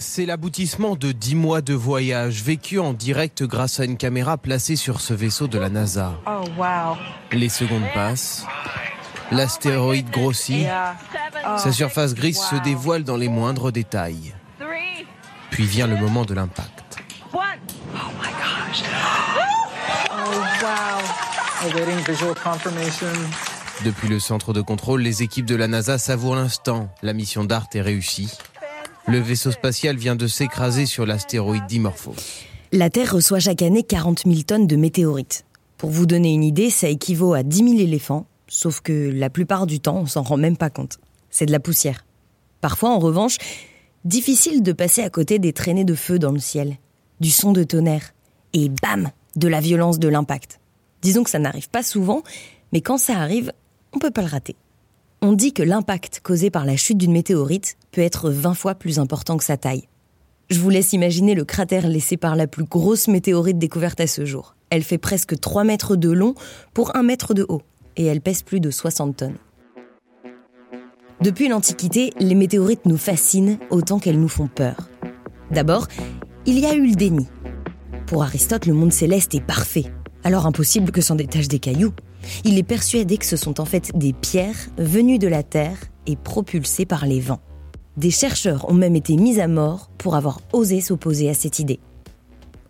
C'est l'aboutissement de 10 mois de voyage vécu en direct grâce à une caméra placée sur ce vaisseau de la NASA. Oh wow. Les secondes passent. L'astéroïde grossit. Sa surface grise se dévoile dans les moindres détails. Puis vient le moment de l'impact. Oh my gosh. Oh wow. Awaiting visual confirmation. Depuis le centre de contrôle, les équipes de la NASA savourent l'instant. La mission DART est réussie. Le vaisseau spatial vient de s'écraser sur l'astéroïde Dimorphos. La Terre reçoit chaque année 40 000 tonnes de météorites. Pour vous donner une idée, ça équivaut à 10 000 éléphants, sauf que la plupart du temps, on s'en rend même pas compte. C'est de la poussière. Parfois, en revanche, difficile de passer à côté des traînées de feu dans le ciel, du son de tonnerre, et bam, de la violence de l'impact. Disons que ça n'arrive pas souvent, mais quand ça arrive, on peut pas le rater. On dit que l'impact causé par la chute d'une météorite peut être 20 fois plus important que sa taille. Je vous laisse imaginer le cratère laissé par la plus grosse météorite découverte à ce jour. Elle fait presque 3 mètres de long pour 1 mètre de haut, et elle pèse plus de 60 tonnes. Depuis l'Antiquité, les météorites nous fascinent autant qu'elles nous font peur. D'abord, il y a eu le déni. Pour Aristote, le monde céleste est parfait, alors impossible que s'en détache des cailloux. Il est persuadé que ce sont en fait des pierres venues de la Terre et propulsées par les vents. Des chercheurs ont même été mis à mort pour avoir osé s'opposer à cette idée.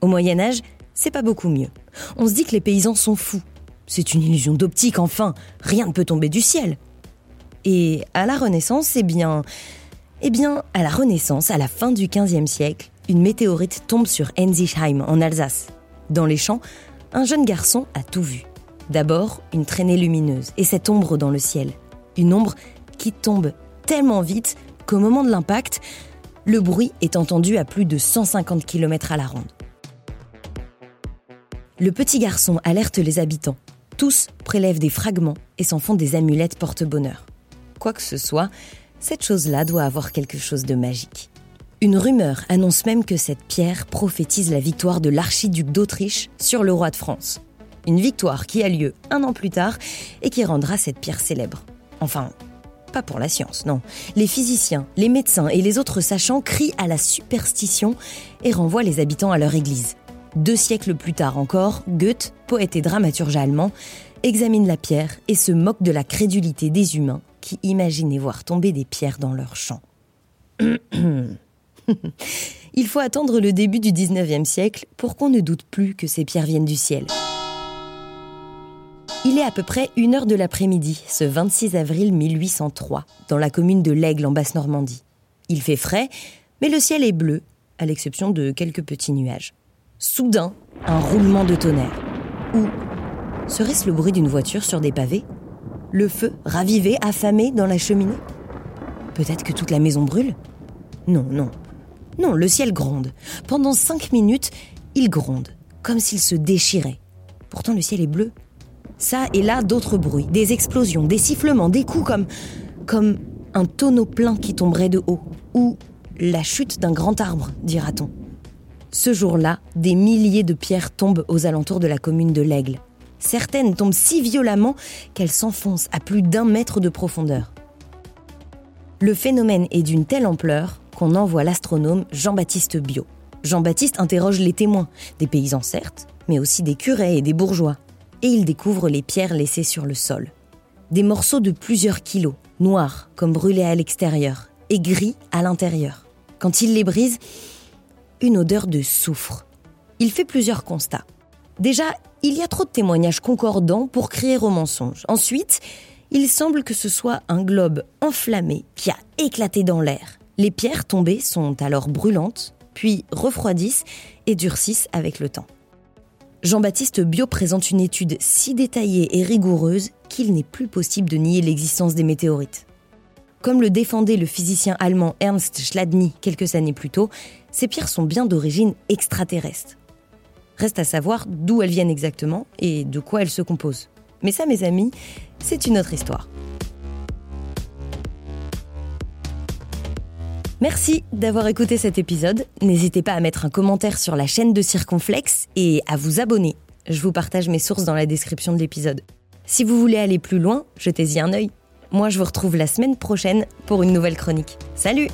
Au Moyen Âge, c'est pas beaucoup mieux. On se dit que les paysans sont fous. C'est une illusion d'optique, enfin, rien ne peut tomber du ciel. Et à la Renaissance, eh bien, eh bien, à la Renaissance, à la fin du XVe siècle, une météorite tombe sur Ensisheim, en Alsace. Dans les champs, un jeune garçon a tout vu. D'abord, une traînée lumineuse et cette ombre dans le ciel. Une ombre qui tombe tellement vite qu'au moment de l'impact, le bruit est entendu à plus de 150 km à la ronde. Le petit garçon alerte les habitants. Tous prélèvent des fragments et s'en font des amulettes porte-bonheur. Quoi que ce soit, cette chose-là doit avoir quelque chose de magique. Une rumeur annonce même que cette pierre prophétise la victoire de l'archiduc d'Autriche sur le roi de France. Une victoire qui a lieu un an plus tard et qui rendra cette pierre célèbre. Enfin, pas pour la science, non. Les physiciens, les médecins et les autres sachants crient à la superstition et renvoient les habitants à leur église. Deux siècles plus tard encore, Goethe, poète et dramaturge allemand, examine la pierre et se moque de la crédulité des humains qui imaginaient voir tomber des pierres dans leurs champs. Il faut attendre le début du 19e siècle pour qu'on ne doute plus que ces pierres viennent du ciel. À peu près une heure de l'après-midi, ce 26 avril 1803, dans la commune de l'Aigle en Basse-Normandie. Il fait frais, mais le ciel est bleu, à l'exception de quelques petits nuages. Soudain, un roulement de tonnerre. Ou serait-ce le bruit d'une voiture sur des pavés? Le feu, ravivé, affamé dans la cheminée? Peut-être que toute la maison brûle? Non, non. Non, le ciel gronde. Pendant cinq minutes, il gronde, comme s'il se déchirait. Pourtant, le ciel est bleu. Ça et là, d'autres bruits, des explosions, des sifflements, des coups comme. comme un tonneau plein qui tomberait de haut. Ou la chute d'un grand arbre, dira-t-on. Ce jour-là, des milliers de pierres tombent aux alentours de la commune de l'Aigle. Certaines tombent si violemment qu'elles s'enfoncent à plus d'un mètre de profondeur. Le phénomène est d'une telle ampleur qu'on envoie l'astronome Jean-Baptiste Biot. Jean-Baptiste interroge les témoins, des paysans certes, mais aussi des curés et des bourgeois, et il découvre les pierres laissées sur le sol. Des morceaux de plusieurs kilos, noirs comme brûlés à l'extérieur, et gris à l'intérieur. Quand il les brise, une odeur de soufre. Il fait plusieurs constats. Déjà, il y a trop de témoignages concordants pour crier au mensonge. Ensuite, il semble que ce soit un globe enflammé qui a éclaté dans l'air. Les pierres tombées sont alors brûlantes, puis refroidissent et durcissent avec le temps. Jean-Baptiste Bio présente une étude si détaillée et rigoureuse qu'il n'est plus possible de nier l'existence des météorites. Comme le défendait le physicien allemand Ernst Schladny quelques années plus tôt, ces pierres sont bien d'origine extraterrestre. Reste à savoir d'où elles viennent exactement et de quoi elles se composent. Mais ça, mes amis, c'est une autre histoire. Merci d'avoir écouté cet épisode. N'hésitez pas à mettre un commentaire sur la chaîne de Circonflex et à vous abonner. Je vous partage mes sources dans la description de l'épisode. Si vous voulez aller plus loin, jetez-y un œil. Moi, je vous retrouve la semaine prochaine pour une nouvelle chronique. Salut